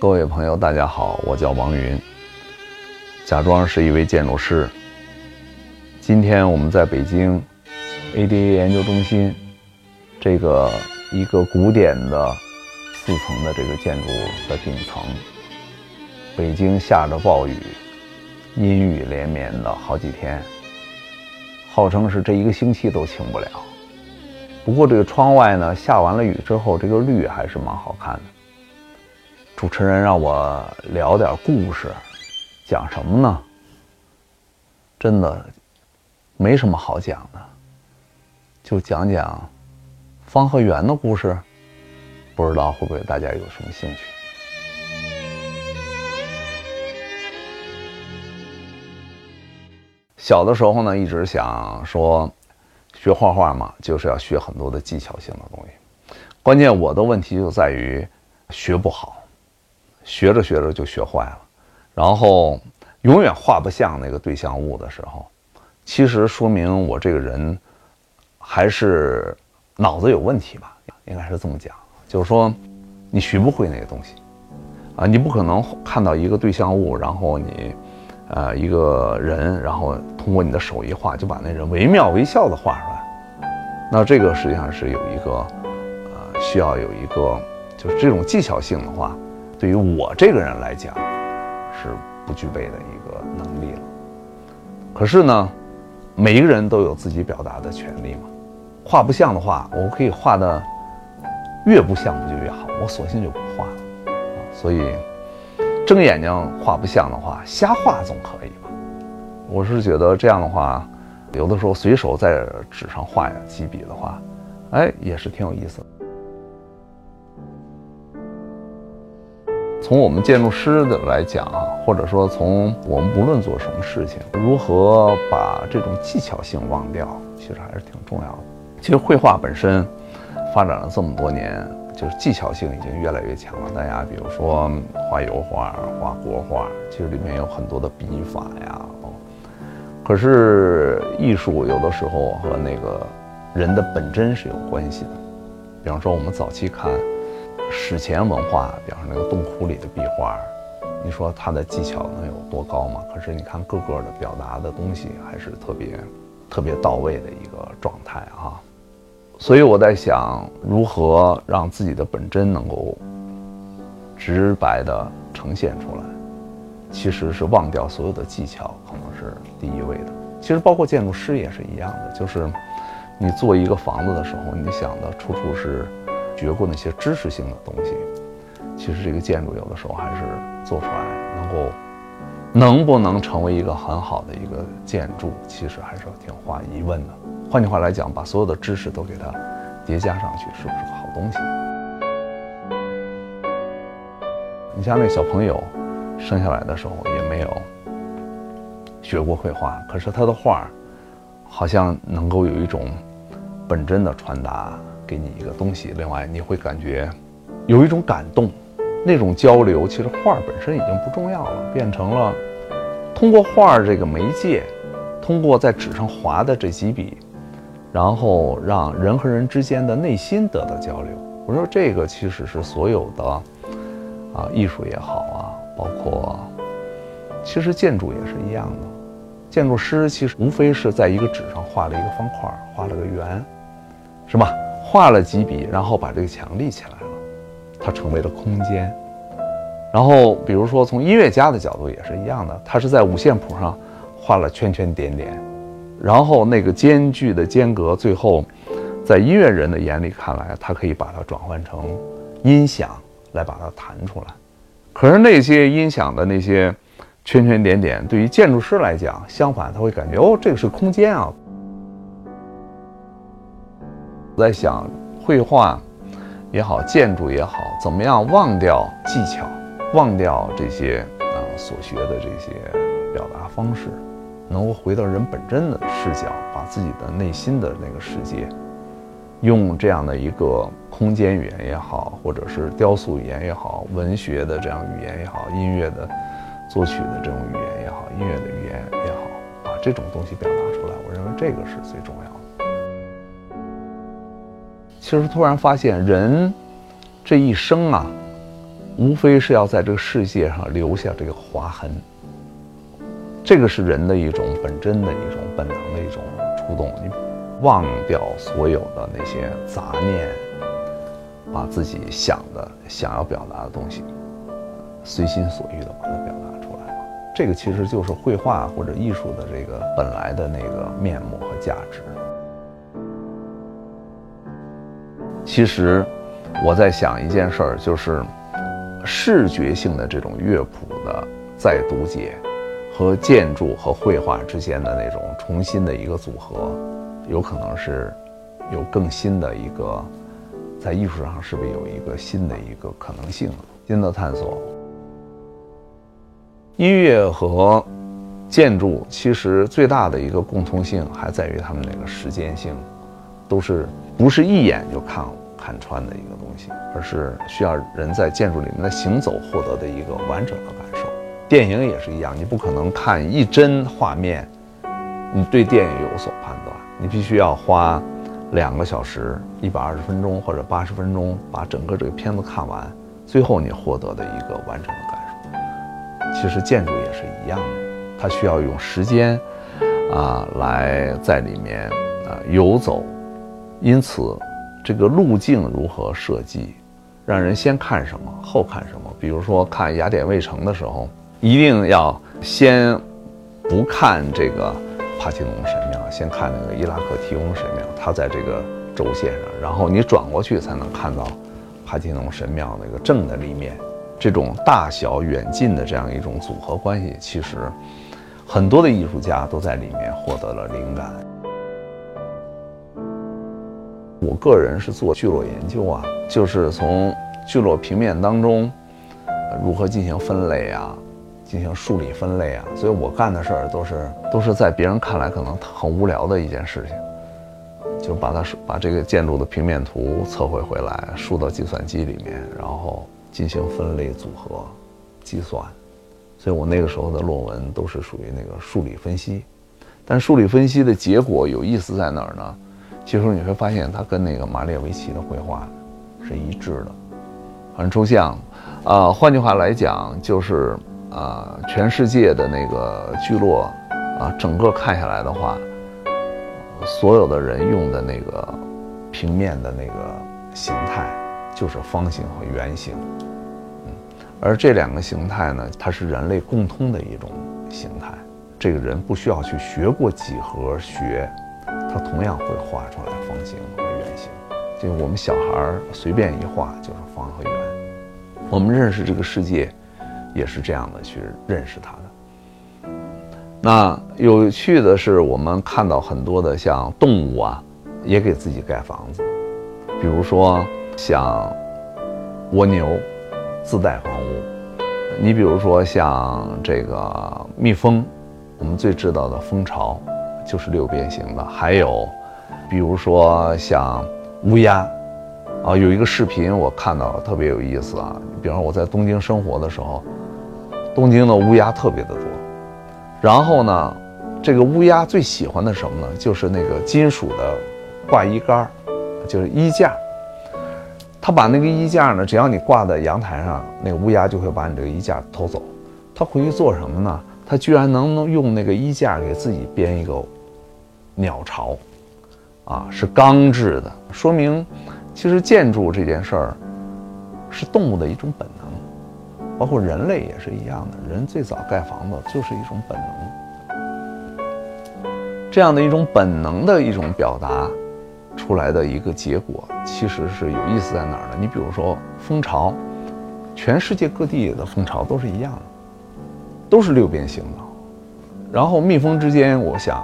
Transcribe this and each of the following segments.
各位朋友，大家好，我叫王云，假装是一位建筑师。今天我们在北京 ADA 研究中心这个一个古典的四层的这个建筑的顶层，北京下着暴雨，阴雨连绵的好几天，号称是这一个星期都晴不了。不过这个窗外呢，下完了雨之后，这个绿还是蛮好看的。主持人让我聊点故事，讲什么呢？真的没什么好讲的，就讲讲方和圆的故事。不知道会不会大家有什么兴趣？小的时候呢，一直想说学画画嘛，就是要学很多的技巧性的东西。关键我的问题就在于学不好。学着学着就学坏了，然后永远画不像那个对象物的时候，其实说明我这个人还是脑子有问题吧，应该是这么讲。就是说，你学不会那个东西啊，你不可能看到一个对象物，然后你呃一个人，然后通过你的手一画就把那人惟妙惟肖的画出来。那这个实际上是有一个呃需要有一个就是这种技巧性的话。对于我这个人来讲，是不具备的一个能力了。可是呢，每一个人都有自己表达的权利嘛。画不像的话，我可以画的越不像不就越好？我索性就不画了。所以，睁眼睛画不像的话，瞎画总可以吧？我是觉得这样的话，有的时候随手在纸上画几笔的话，哎，也是挺有意思的。从我们建筑师的来讲啊，或者说从我们不论做什么事情，如何把这种技巧性忘掉，其实还是挺重要的。其实绘画本身发展了这么多年，就是技巧性已经越来越强了。大家比如说画油画、画国画，其实里面有很多的笔法呀。可是艺术有的时候和那个人的本真是有关系的。比方说我们早期看。史前文化，比方说那个洞窟里的壁画，你说它的技巧能有多高吗？可是你看个个的表达的东西还是特别特别到位的一个状态啊。所以我在想，如何让自己的本真能够直白的呈现出来，其实是忘掉所有的技巧，可能是第一位的。其实包括建筑师也是一样的，就是你做一个房子的时候，你想的处处是。学过那些知识性的东西，其实这个建筑有的时候还是做出来能够，能不能成为一个很好的一个建筑，其实还是挺画疑问的。换句话来讲，把所有的知识都给它叠加上去，是不是个好东西？你像那小朋友生下来的时候也没有学过绘画，可是他的画好像能够有一种本真的传达。给你一个东西，另外你会感觉有一种感动，那种交流其实画本身已经不重要了，变成了通过画这个媒介，通过在纸上划的这几笔，然后让人和人之间的内心得到交流。我说这个其实是所有的啊，艺术也好啊，包括其实建筑也是一样的，建筑师其实无非是在一个纸上画了一个方块，画了个圆，是吧？画了几笔，然后把这个墙立起来了，它成为了空间。然后，比如说从音乐家的角度也是一样的，他是在五线谱上画了圈圈点点，然后那个间距的间隔，最后在音乐人的眼里看来，他可以把它转换成音响来把它弹出来。可是那些音响的那些圈圈点点，对于建筑师来讲，相反他会感觉哦，这个是空间啊。我在想，绘画也好，建筑也好，怎么样忘掉技巧，忘掉这些啊所学的这些表达方式，能够回到人本真的视角，把自己的内心的那个世界，用这样的一个空间语言也好，或者是雕塑语言也好，文学的这样语言也好，音乐的作曲的这种语言也好，音乐的语言也好，把这种东西表达出来，我认为这个是最重要的。其实突然发现，人这一生啊，无非是要在这个世界上留下这个划痕。这个是人的一种本真的一种本能的一种触动，你忘掉所有的那些杂念，把自己想的、想要表达的东西，随心所欲的把它表达出来。这个其实就是绘画或者艺术的这个本来的那个面目和价值。其实我在想一件事儿，就是视觉性的这种乐谱的再读解。和建筑和绘画之间的那种重新的一个组合，有可能是有更新的一个，在艺术上是不是有一个新的一个可能性？新的探索。音乐和建筑其实最大的一个共通性还在于它们那个时间性，都是不是一眼就看看穿的一个东西，而是需要人在建筑里面的行走获得的一个完整的感受。电影也是一样，你不可能看一帧画面，你对电影有所判断，你必须要花两个小时、一百二十分钟或者八十分钟把整个这个片子看完，最后你获得的一个完整的感受。其实建筑也是一样的，它需要用时间啊来在里面啊游走，因此这个路径如何设计，让人先看什么后看什么。比如说看雅典卫城的时候。一定要先不看这个帕提农神庙，先看那个伊拉克提翁神庙，它在这个轴线上，然后你转过去才能看到帕提农神庙那个正的立面。这种大小远近的这样一种组合关系，其实很多的艺术家都在里面获得了灵感。我个人是做聚落研究啊，就是从聚落平面当中如何进行分类啊。进行数理分类啊，所以我干的事儿都是都是在别人看来可能很无聊的一件事情，就把它把这个建筑的平面图测绘回来，输到计算机里面，然后进行分类组合计算。所以我那个时候的论文都是属于那个数理分析，但数理分析的结果有意思在哪儿呢？其实你会发现它跟那个马列维奇的绘画是一致的，很抽象。啊，换句话来讲就是。啊，全世界的那个聚落，啊，整个看下来的话，所有的人用的那个平面的那个形态，就是方形和圆形。嗯，而这两个形态呢，它是人类共通的一种形态。这个人不需要去学过几何学，它同样会画出来方形和圆形。就我们小孩儿随便一画就是方和圆。我们认识这个世界。也是这样的去认识它的。那有趣的是，我们看到很多的像动物啊，也给自己盖房子，比如说像蜗牛自带房屋。你比如说像这个蜜蜂，我们最知道的蜂巢就是六边形的。还有，比如说像乌鸦，啊，有一个视频我看到特别有意思啊。比方我在东京生活的时候。东京的乌鸦特别的多，然后呢，这个乌鸦最喜欢的什么呢？就是那个金属的挂衣杆儿，就是衣架。他把那个衣架呢，只要你挂在阳台上，那个乌鸦就会把你这个衣架偷走。他回去做什么呢？他居然能用那个衣架给自己编一个鸟巢，啊，是钢制的，说明其实建筑这件事儿是动物的一种本能。包括人类也是一样的，人最早盖房子就是一种本能，这样的一种本能的一种表达出来的一个结果，其实是有意思在哪儿呢？你比如说蜂巢，全世界各地的蜂巢都是一样的，都是六边形的。然后蜜蜂之间，我想，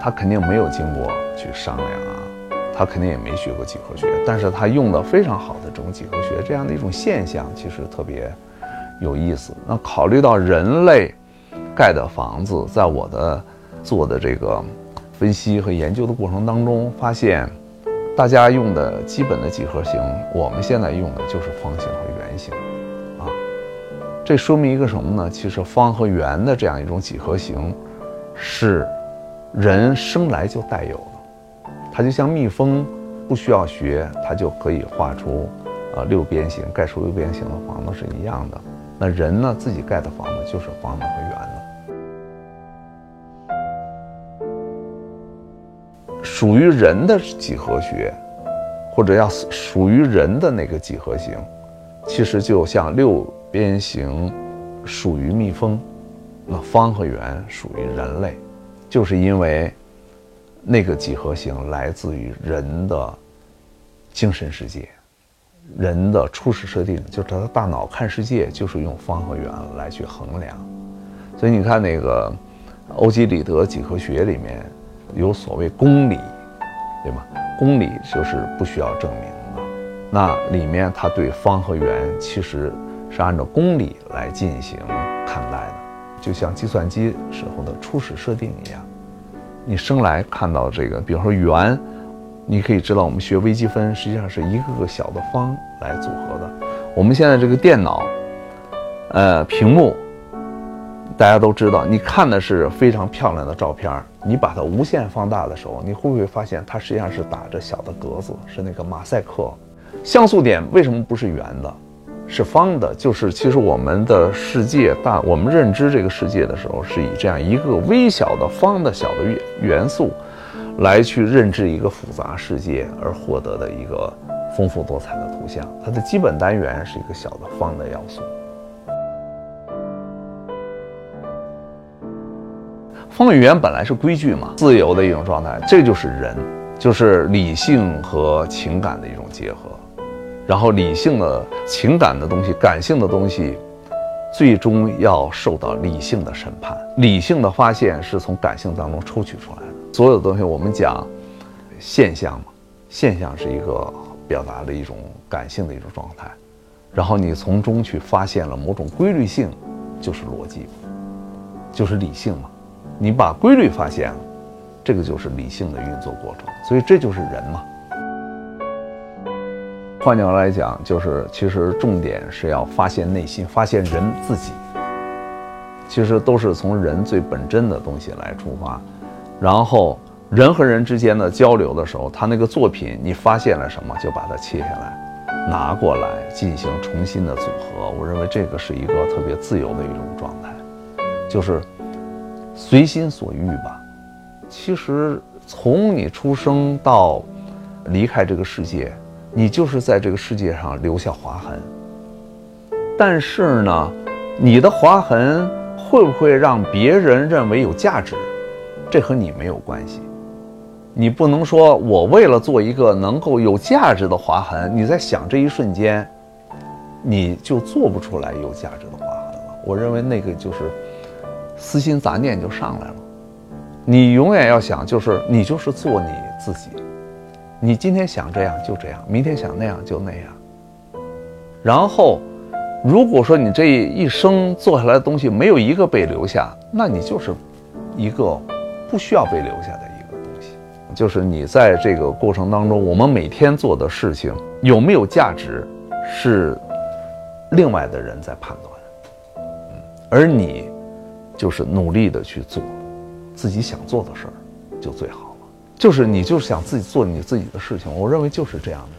他肯定没有经过去商量啊，他肯定也没学过几何学，但是他用的非常好的这种几何学，这样的一种现象，其实特别。有意思。那考虑到人类盖的房子，在我的做的这个分析和研究的过程当中，发现大家用的基本的几何形，我们现在用的就是方形和圆形啊。这说明一个什么呢？其实方和圆的这样一种几何形，是人生来就带有的。它就像蜜蜂，不需要学，它就可以画出啊六边形盖出六边形的房子是一样的。那人呢，自己盖的房子就是方的和圆的。属于人的几何学，或者要属于人的那个几何形，其实就像六边形属于蜜蜂，那方和圆属于人类，就是因为那个几何形来自于人的精神世界。人的初始设定就是他的大脑看世界就是用方和圆来去衡量，所以你看那个欧几里得几何学里面有所谓公理，对吗？公理就是不需要证明的，那里面他对方和圆其实是按照公理来进行看待的，就像计算机时候的初始设定一样，你生来看到这个，比如说圆。你可以知道，我们学微积分实际上是一个个小的方来组合的。我们现在这个电脑，呃，屏幕，大家都知道，你看的是非常漂亮的照片你把它无限放大的时候，你会不会发现它实际上是打着小的格子，是那个马赛克？像素点为什么不是圆的，是方的？就是其实我们的世界大，我们认知这个世界的时候，是以这样一个微小的方的小的元元素。来去认知一个复杂世界而获得的一个丰富多彩的图像，它的基本单元是一个小的方的要素。方与圆本来是规矩嘛，自由的一种状态，这就是人，就是理性和情感的一种结合。然后理性的情感的东西，感性的东西，最终要受到理性的审判。理性的发现是从感性当中抽取出来的。所有的东西，我们讲现象嘛，现象是一个表达的一种感性的一种状态，然后你从中去发现了某种规律性，就是逻辑，就是理性嘛。你把规律发现了，这个就是理性的运作过程。所以这就是人嘛。换句话来讲，就是其实重点是要发现内心，发现人自己，其实都是从人最本真的东西来出发。然后人和人之间的交流的时候，他那个作品你发现了什么，就把它切下来，拿过来进行重新的组合。我认为这个是一个特别自由的一种状态，就是随心所欲吧。其实从你出生到离开这个世界，你就是在这个世界上留下划痕。但是呢，你的划痕会不会让别人认为有价值？这和你没有关系，你不能说我为了做一个能够有价值的划痕，你在想这一瞬间，你就做不出来有价值的划痕了。我认为那个就是私心杂念就上来了。你永远要想，就是你就是做你自己，你今天想这样就这样，明天想那样就那样。然后，如果说你这一生做下来的东西没有一个被留下，那你就是一个。不需要被留下的一个东西，就是你在这个过程当中，我们每天做的事情有没有价值，是另外的人在判断，而你就是努力的去做自己想做的事儿，就最好。就是你就是想自己做你自己的事情，我认为就是这样的。